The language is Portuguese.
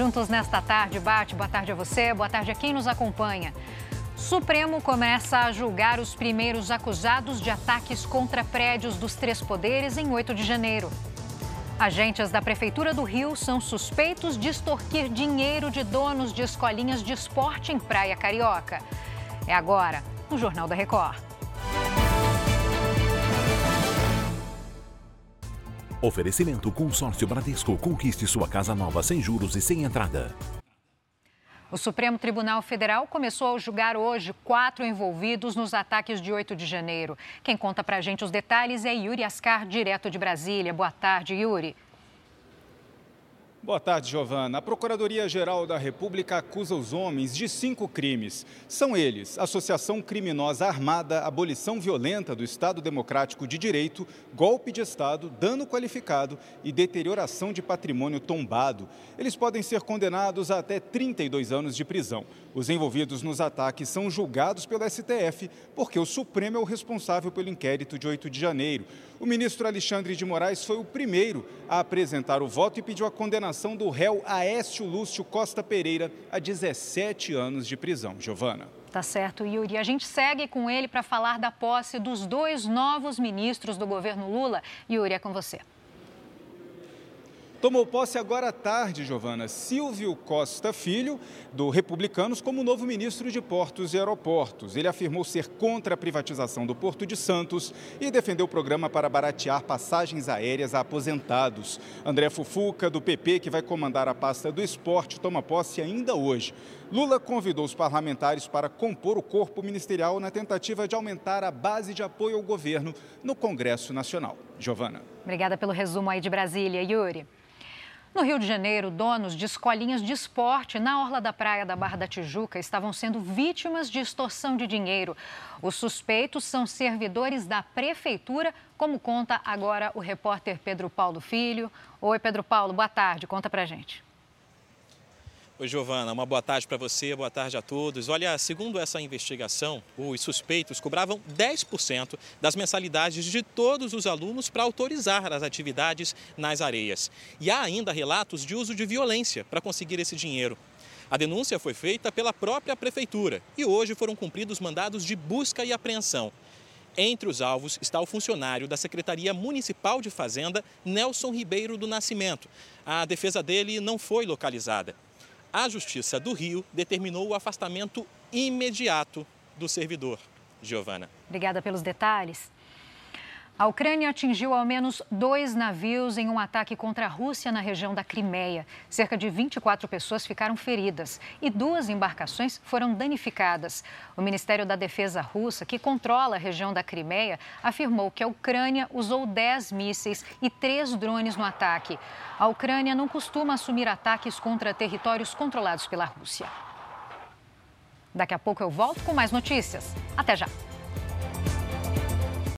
Juntos nesta tarde, bate. Boa tarde a você, boa tarde a quem nos acompanha. Supremo começa a julgar os primeiros acusados de ataques contra prédios dos três poderes em 8 de janeiro. Agentes da Prefeitura do Rio são suspeitos de extorquir dinheiro de donos de escolinhas de esporte em Praia Carioca. É agora, no Jornal da Record. Oferecimento Consórcio Bradesco. Conquiste sua casa nova sem juros e sem entrada. O Supremo Tribunal Federal começou a julgar hoje quatro envolvidos nos ataques de 8 de janeiro. Quem conta pra gente os detalhes é Yuri Ascar, direto de Brasília. Boa tarde, Yuri. Boa tarde, Giovana. A Procuradoria-Geral da República acusa os homens de cinco crimes. São eles: associação criminosa armada, abolição violenta do Estado Democrático de Direito, golpe de Estado, dano qualificado e deterioração de patrimônio tombado. Eles podem ser condenados a até 32 anos de prisão. Os envolvidos nos ataques são julgados pelo STF, porque o Supremo é o responsável pelo inquérito de 8 de janeiro. O ministro Alexandre de Moraes foi o primeiro a apresentar o voto e pediu a condenação do réu Aécio Lúcio Costa Pereira a 17 anos de prisão. Giovana. Tá certo, Yuri. A gente segue com ele para falar da posse dos dois novos ministros do governo Lula. Yuri, é com você. Tomou posse agora à tarde, Giovana, Silvio Costa Filho, do Republicanos, como novo ministro de Portos e Aeroportos. Ele afirmou ser contra a privatização do Porto de Santos e defendeu o programa para baratear passagens aéreas a aposentados. André Fufuca, do PP, que vai comandar a pasta do esporte, toma posse ainda hoje. Lula convidou os parlamentares para compor o corpo ministerial na tentativa de aumentar a base de apoio ao governo no Congresso Nacional. Giovana. Obrigada pelo resumo aí de Brasília, Yuri. No Rio de Janeiro, donos de escolinhas de esporte na orla da praia da Barra da Tijuca estavam sendo vítimas de extorsão de dinheiro. Os suspeitos são servidores da prefeitura, como conta agora o repórter Pedro Paulo Filho. Oi, Pedro Paulo, boa tarde. Conta pra gente. Oi, Giovana, uma boa tarde para você, boa tarde a todos. Olha, segundo essa investigação, os suspeitos cobravam 10% das mensalidades de todos os alunos para autorizar as atividades nas areias. E há ainda relatos de uso de violência para conseguir esse dinheiro. A denúncia foi feita pela própria prefeitura e hoje foram cumpridos mandados de busca e apreensão. Entre os alvos está o funcionário da Secretaria Municipal de Fazenda, Nelson Ribeiro do Nascimento. A defesa dele não foi localizada a Justiça do Rio determinou o afastamento imediato do servidor. Giovana. Obrigada pelos detalhes. A Ucrânia atingiu ao menos dois navios em um ataque contra a Rússia na região da Crimeia. Cerca de 24 pessoas ficaram feridas e duas embarcações foram danificadas. O Ministério da Defesa russa, que controla a região da Crimeia, afirmou que a Ucrânia usou 10 mísseis e três drones no ataque. A Ucrânia não costuma assumir ataques contra territórios controlados pela Rússia. Daqui a pouco eu volto com mais notícias. Até já!